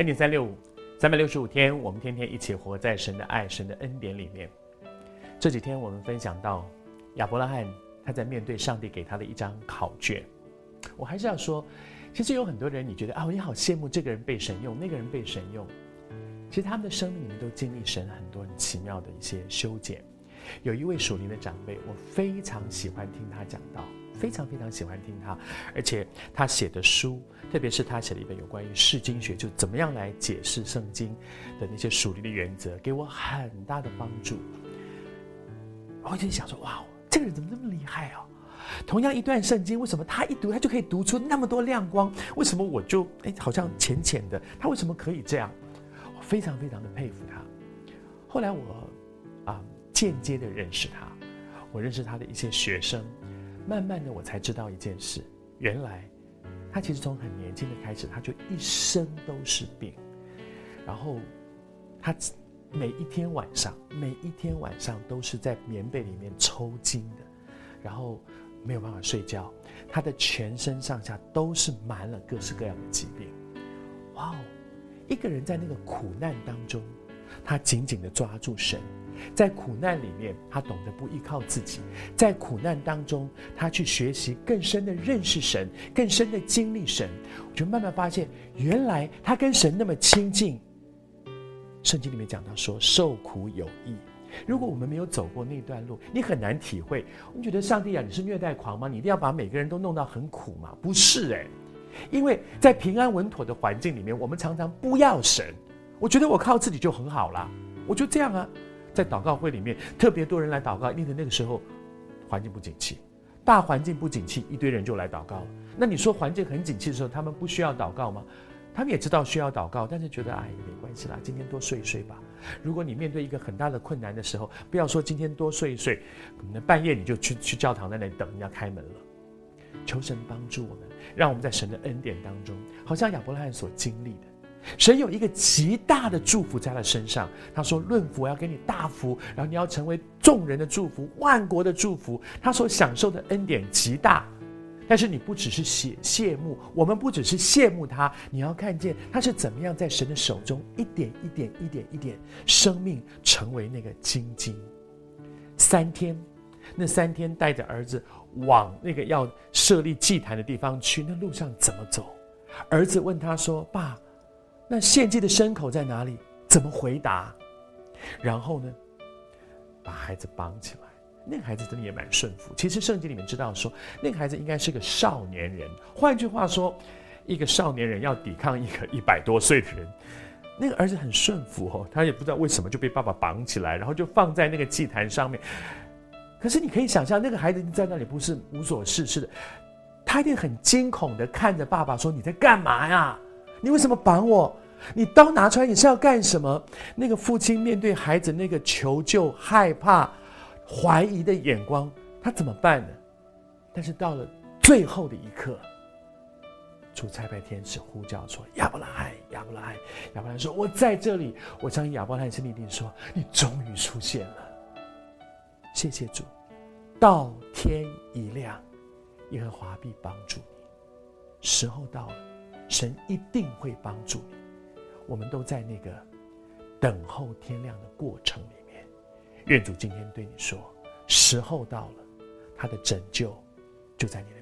恩典三六五，三百六十五天，我们天天一起活在神的爱、神的恩典里面。这几天我们分享到亚伯拉罕，他在面对上帝给他的一张考卷。我还是要说，其实有很多人，你觉得啊，我也好羡慕这个人被神用，那个人被神用。其实他们的生命里面都经历神很多很奇妙的一些修剪。有一位属灵的长辈，我非常喜欢听他讲道，非常非常喜欢听他，而且他写的书，特别是他写了一本有关于释经学，就怎么样来解释圣经的那些属灵的原则，给我很大的帮助。我就想说，哇，这个人怎么那么厉害啊？同样一段圣经，为什么他一读他就可以读出那么多亮光？为什么我就哎好像浅浅的？他为什么可以这样？我非常非常的佩服他。后来我啊。间接的认识他，我认识他的一些学生，慢慢的我才知道一件事，原来他其实从很年轻的开始，他就一生都是病，然后他每一天晚上，每一天晚上都是在棉被里面抽筋的，然后没有办法睡觉，他的全身上下都是满了各式各样的疾病。哇哦，一个人在那个苦难当中，他紧紧的抓住神。在苦难里面，他懂得不依靠自己；在苦难当中，他去学习更深的认识神，更深的经历神。我就慢慢发现，原来他跟神那么亲近。圣经里面讲到说，受苦有益。如果我们没有走过那段路，你很难体会。你觉得上帝啊，你是虐待狂吗？你一定要把每个人都弄到很苦吗？不是诶，因为在平安稳妥的环境里面，我们常常不要神。我觉得我靠自己就很好了，我就这样啊。在祷告会里面，特别多人来祷告，因为那个时候环境不景气，大环境不景气，一堆人就来祷告了。那你说环境很景气的时候，他们不需要祷告吗？他们也知道需要祷告，但是觉得哎，没关系啦，今天多睡一睡吧。如果你面对一个很大的困难的时候，不要说今天多睡一睡，可能半夜你就去去教堂在那里等人家开门了。求神帮助我们，让我们在神的恩典当中，好像亚伯拉罕所经历的。神有一个极大的祝福在他身上。他说：“论福，我要给你大福，然后你要成为众人的祝福，万国的祝福。”他所享受的恩典极大，但是你不只是羡羡慕，我们不只是羡慕他，你要看见他是怎么样在神的手中一点一点、一点一点，生命成为那个精金。三天，那三天带着儿子往那个要设立祭坛的地方去，那路上怎么走？儿子问他说：“爸。”那献祭的牲口在哪里？怎么回答？然后呢，把孩子绑起来。那个孩子真的也蛮顺服。其实圣经里面知道说，那个孩子应该是个少年人。换句话说，一个少年人要抵抗一个一百多岁的人，那个儿子很顺服哦。他也不知道为什么就被爸爸绑起来，然后就放在那个祭坛上面。可是你可以想象，那个孩子在那里不是无所事事的，他一定很惊恐的看着爸爸说：“你在干嘛呀？”你为什么绑我？你刀拿出来，你是要干什么？那个父亲面对孩子那个求救、害怕、怀疑的眼光，他怎么办呢？但是到了最后的一刻，主差派天使呼叫说：“亚伯拉罕，亚伯拉罕，亚伯拉罕说，我在这里。”我相信亚伯拉罕心里一定说：“你终于出现了，谢谢主。”到天一亮，耶和华必帮助你。时候到了。神一定会帮助你，我们都在那个等候天亮的过程里面。愿主今天对你说：时候到了，他的拯救就在你的。